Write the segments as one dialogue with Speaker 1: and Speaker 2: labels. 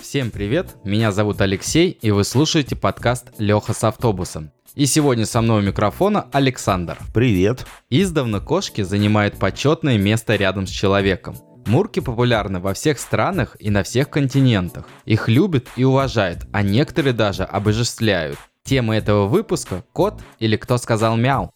Speaker 1: Всем привет, меня зовут Алексей, и вы слушаете подкаст «Леха с автобусом». И сегодня со мной у микрофона Александр.
Speaker 2: Привет.
Speaker 1: Издавна кошки занимают почетное место рядом с человеком. Мурки популярны во всех странах и на всех континентах. Их любят и уважают, а некоторые даже обожествляют. Тема этого выпуска – кот или кто сказал мяу.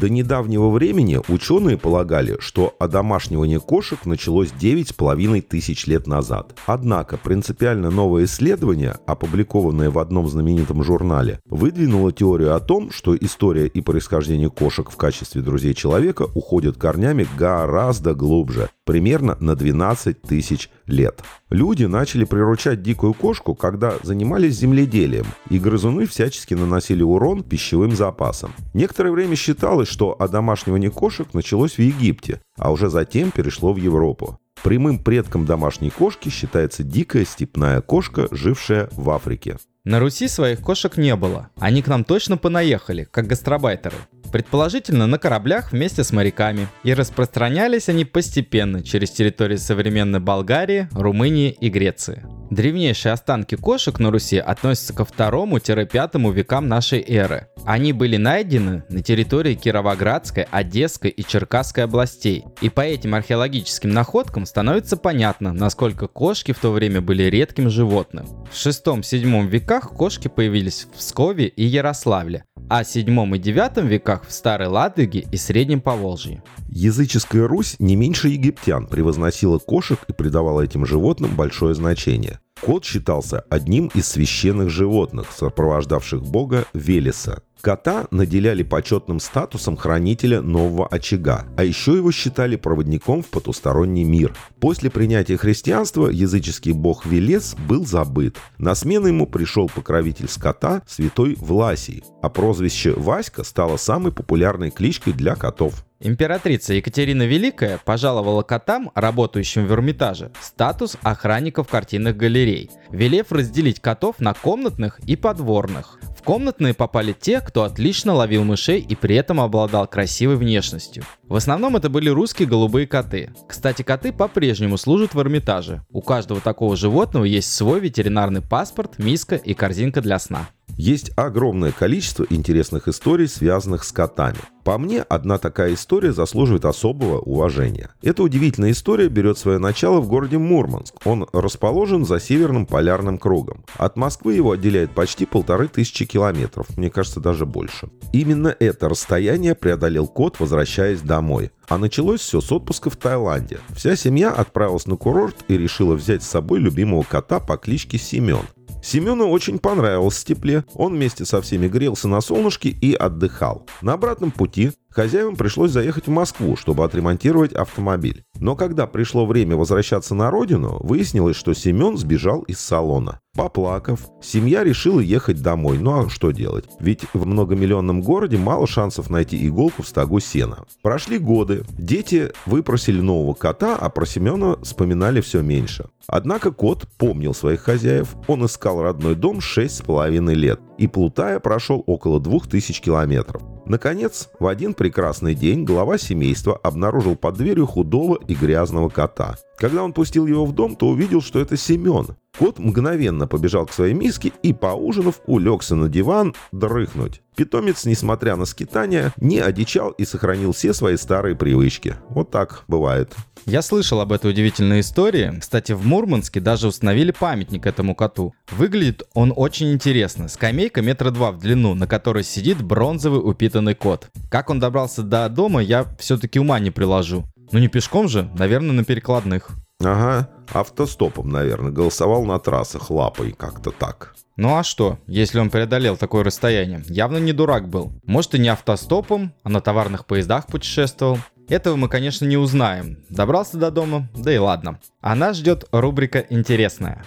Speaker 2: До недавнего времени ученые полагали, что одомашнивание кошек началось 9,5 тысяч лет назад. Однако принципиально новое исследование, опубликованное в одном знаменитом журнале, выдвинуло теорию о том, что история и происхождение кошек в качестве друзей человека уходят корнями гораздо глубже, примерно на 12 тысяч лет. Люди начали приручать дикую кошку, когда занимались земледелием, и грызуны всячески наносили урон пищевым запасам. Некоторое время считалось, что одомашнивание кошек началось в Египте, а уже затем перешло в Европу. Прямым предком домашней кошки считается дикая степная кошка, жившая в Африке.
Speaker 1: На Руси своих кошек не было. Они к нам точно понаехали, как гастробайтеры. Предположительно на кораблях вместе с моряками. И распространялись они постепенно через территории современной Болгарии, Румынии и Греции. Древнейшие останки кошек на Руси относятся ко второму-пятому векам нашей эры. Они были найдены на территории Кировоградской, Одесской и Черкасской областей. И по этим археологическим находкам становится понятно, насколько кошки в то время были редким животным. В 6-7 веках кошки появились в Пскове и Ярославле, а в 7 и 9 веках в Старой Ладоге и Среднем Поволжье.
Speaker 2: Языческая Русь не меньше египтян превозносила кошек и придавала этим животным большое значение. Кот считался одним из священных животных, сопровождавших бога Велеса. Кота наделяли почетным статусом хранителя нового очага, а еще его считали проводником в потусторонний мир. После принятия христианства языческий бог Велес был забыт. На смену ему пришел покровитель скота святой Власий, а прозвище Васька стало самой популярной кличкой для котов.
Speaker 1: Императрица Екатерина Великая пожаловала котам, работающим в Эрмитаже, статус охранников картинных галерей, велев разделить котов на комнатных и подворных. В комнатные попали те, кто отлично ловил мышей и при этом обладал красивой внешностью. В основном это были русские голубые коты. Кстати, коты по-прежнему служат в Эрмитаже. У каждого такого животного есть свой ветеринарный паспорт, миска и корзинка для сна.
Speaker 2: Есть огромное количество интересных историй, связанных с котами. По мне, одна такая история заслуживает особого уважения. Эта удивительная история берет свое начало в городе Мурманск. Он расположен за северным полярным кругом. От Москвы его отделяет почти полторы тысячи километров, мне кажется, даже больше. Именно это расстояние преодолел кот, возвращаясь домой. А началось все с отпуска в Таиланде. Вся семья отправилась на курорт и решила взять с собой любимого кота по кличке Семен. Семену очень понравилось тепле. Он вместе со всеми грелся на солнышке и отдыхал. На обратном пути хозяевам пришлось заехать в Москву, чтобы отремонтировать автомобиль. Но когда пришло время возвращаться на родину, выяснилось, что Семен сбежал из салона. Поплакав, семья решила ехать домой. Ну а что делать? Ведь в многомиллионном городе мало шансов найти иголку в стогу сена. Прошли годы. Дети выпросили нового кота, а про Семена вспоминали все меньше. Однако кот помнил своих хозяев. Он искал родной дом шесть с половиной лет. И плутая прошел около двух тысяч километров. Наконец, в один прекрасный день глава семейства обнаружил под дверью худого и грязного кота. Когда он пустил его в дом, то увидел, что это Семен. Кот мгновенно побежал к своей миске и, поужинав, улегся на диван дрыхнуть. Питомец, несмотря на скитания, не одичал и сохранил все свои старые привычки. Вот так бывает.
Speaker 1: Я слышал об этой удивительной истории. Кстати, в Мурманске даже установили памятник этому коту. Выглядит он очень интересно. Скамейка метра два в длину, на которой сидит бронзовый упитанный кот. Как он добрался до дома, я все-таки ума не приложу. Ну не пешком же, наверное, на перекладных.
Speaker 2: Ага, автостопом, наверное. Голосовал на трассах лапой, как-то так.
Speaker 1: Ну а что, если он преодолел такое расстояние? Явно не дурак был. Может и не автостопом, а на товарных поездах путешествовал. Этого мы, конечно, не узнаем. Добрался до дома, да и ладно. А нас ждет рубрика «Интересная».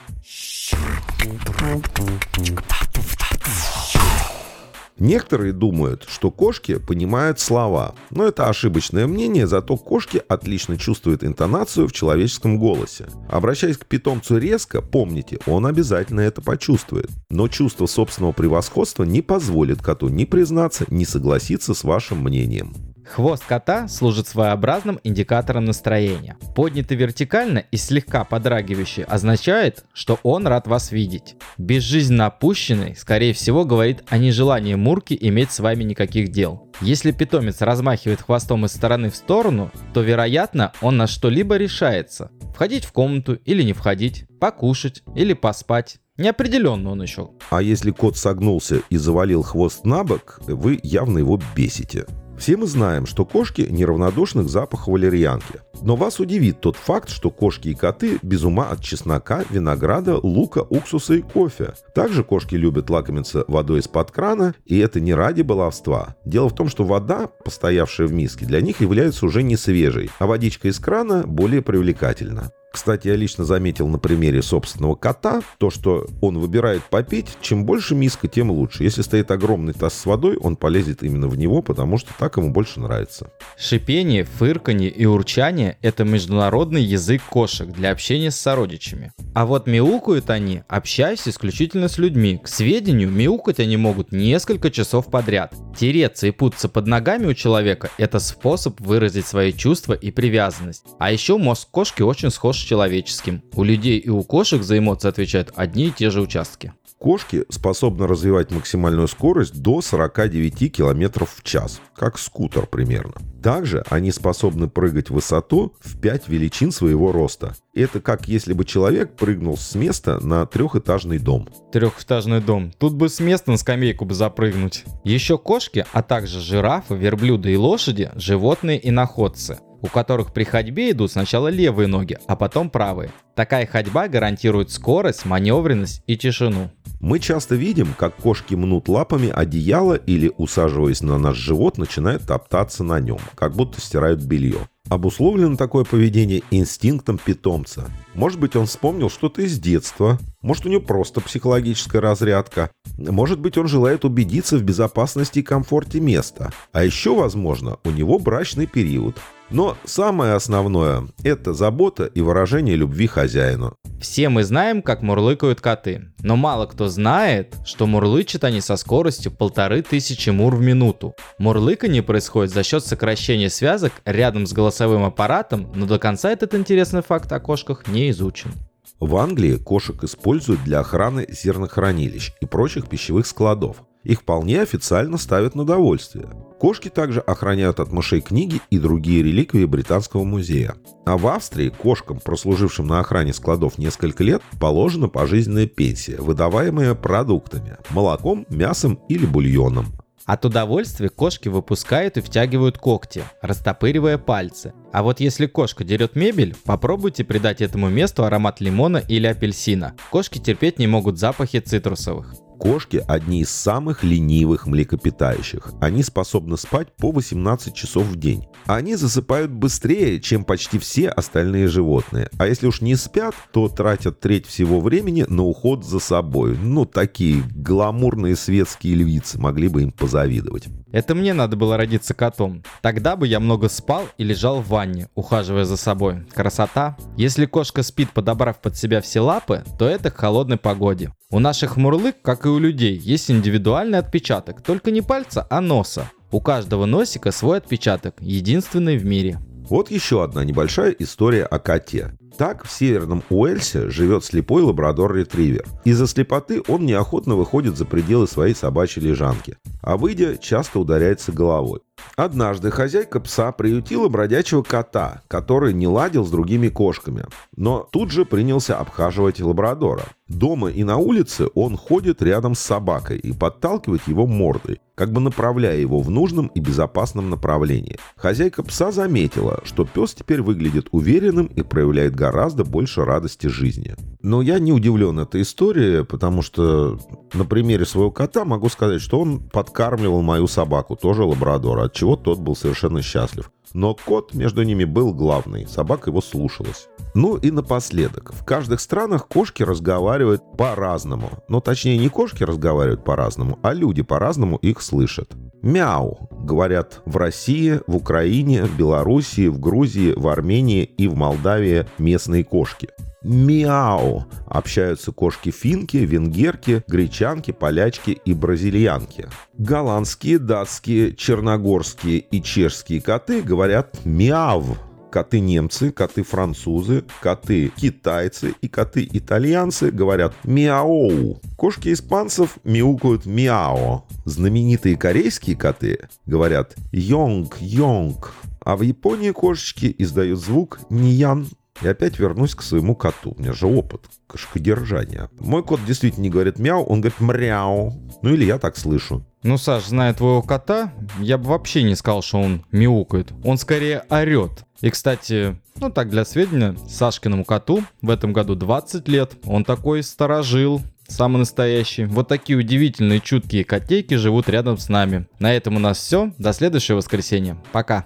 Speaker 2: Некоторые думают, что кошки понимают слова, но это ошибочное мнение, зато кошки отлично чувствуют интонацию в человеческом голосе. Обращаясь к питомцу резко, помните, он обязательно это почувствует. Но чувство собственного превосходства не позволит коту ни признаться, ни согласиться с вашим мнением.
Speaker 1: Хвост кота служит своеобразным индикатором настроения. Поднятый вертикально и слегка подрагивающий означает, что он рад вас видеть. Безжизненно опущенный, скорее всего, говорит о нежелании Мурки иметь с вами никаких дел. Если питомец размахивает хвостом из стороны в сторону, то, вероятно, он на что-либо решается. Входить в комнату или не входить, покушать или поспать. Неопределенно он еще.
Speaker 2: А если кот согнулся и завалил хвост на бок, вы явно его бесите. Все мы знаем, что кошки неравнодушны к запаху валерьянки. Но вас удивит тот факт, что кошки и коты без ума от чеснока, винограда, лука, уксуса и кофе. Также кошки любят лакомиться водой из-под крана, и это не ради баловства. Дело в том, что вода, постоявшая в миске, для них является уже не свежей, а водичка из крана более привлекательна. Кстати, я лично заметил на примере собственного кота то, что он выбирает попить, чем больше миска, тем лучше. Если стоит огромный таз с водой, он полезет именно в него, потому что так ему больше нравится.
Speaker 1: Шипение, фырканье и урчание – это международный язык кошек для общения с сородичами. А вот мяукают они, общаясь исключительно с людьми. К сведению, мяукать они могут несколько часов подряд. Тереться и путаться под ногами у человека – это способ выразить свои чувства и привязанность. А еще мозг кошки очень схож с человеческим. У людей и у кошек за эмоции отвечают одни и те же участки.
Speaker 2: Кошки способны развивать максимальную скорость до 49 км в час, как скутер примерно. Также они способны прыгать в высоту в 5 величин своего роста. Это как если бы человек прыгнул с места на трехэтажный дом.
Speaker 1: Трехэтажный дом. Тут бы с места на скамейку бы запрыгнуть. Еще кошки, а также жирафы, верблюды и лошади – животные и находцы у которых при ходьбе идут сначала левые ноги, а потом правые. Такая ходьба гарантирует скорость, маневренность и тишину.
Speaker 2: Мы часто видим, как кошки мнут лапами одеяло или, усаживаясь на наш живот, начинают топтаться на нем, как будто стирают белье. Обусловлено такое поведение инстинктом питомца. Может быть, он вспомнил что-то из детства, может, у него просто психологическая разрядка, может быть, он желает убедиться в безопасности и комфорте места. А еще, возможно, у него брачный период. Но самое основное – это забота и выражение любви хозяину.
Speaker 1: Все мы знаем, как мурлыкают коты, но мало кто знает, что мурлычат они со скоростью полторы тысячи мур в минуту. Мурлыканье происходит за счет сокращения связок рядом с голосовым аппаратом, но до конца этот интересный факт о кошках не изучен.
Speaker 2: В Англии кошек используют для охраны зернохранилищ и прочих пищевых складов. Их вполне официально ставят на довольствие. Кошки также охраняют от мышей книги и другие реликвии Британского музея. А в Австрии кошкам, прослужившим на охране складов несколько лет, положена пожизненная пенсия, выдаваемая продуктами – молоком, мясом или бульоном.
Speaker 1: От удовольствия кошки выпускают и втягивают когти, растопыривая пальцы. А вот если кошка дерет мебель, попробуйте придать этому месту аромат лимона или апельсина. Кошки терпеть не могут запахи цитрусовых.
Speaker 2: Кошки – одни из самых ленивых млекопитающих. Они способны спать по 18 часов в день. Они засыпают быстрее, чем почти все остальные животные. А если уж не спят, то тратят треть всего времени на уход за собой. Ну, такие гламурные светские львицы могли бы им позавидовать.
Speaker 1: Это мне надо было родиться котом. Тогда бы я много спал и лежал в ванне, ухаживая за собой. Красота. Если кошка спит, подобрав под себя все лапы, то это к холодной погоде. У наших мурлык, как и у людей, есть индивидуальный отпечаток, только не пальца, а носа. У каждого носика свой отпечаток, единственный в мире.
Speaker 2: Вот еще одна небольшая история о коте. Так в северном Уэльсе живет слепой лабрадор-ретривер. Из-за слепоты он неохотно выходит за пределы своей собачьей лежанки, а выйдя, часто ударяется головой. Однажды хозяйка пса приютила бродячего кота, который не ладил с другими кошками, но тут же принялся обхаживать лабрадора. Дома и на улице он ходит рядом с собакой и подталкивает его мордой, как бы направляя его в нужном и безопасном направлении. Хозяйка пса заметила, что пес теперь выглядит уверенным и проявляет гораздо больше радости жизни. Но я не удивлен этой историей, потому что на примере своего кота могу сказать, что он подкармливал мою собаку, тоже лабрадора, от чего тот был совершенно счастлив. Но кот между ними был главный, собака его слушалась. Ну и напоследок. В каждых странах кошки разговаривают по-разному. Но точнее не кошки разговаривают по-разному, а люди по-разному их слышат. Мяу говорят в России, в Украине, в Белоруссии, в Грузии, в Армении и в Молдавии местные кошки. Мяу общаются кошки-финки, венгерки, гречанки, полячки и бразильянки. Голландские, датские, черногорские и чешские коты говорят мяв коты немцы, коты французы, коты китайцы и коты итальянцы говорят мяу. Кошки испанцев мяукают мяо. Знаменитые корейские коты говорят йонг-йонг. А в Японии кошечки издают звук ниян. И опять вернусь к своему коту. У меня же опыт кошкодержания. Мой кот действительно не говорит мяу, он говорит мряу. Ну или я так слышу.
Speaker 1: Ну, Саш, зная твоего кота, я бы вообще не сказал, что он мяукает. Он скорее орет. И, кстати, ну так для сведения, Сашкиному коту в этом году 20 лет. Он такой сторожил, самый настоящий. Вот такие удивительные чуткие котейки живут рядом с нами. На этом у нас все. До следующего воскресенья. Пока.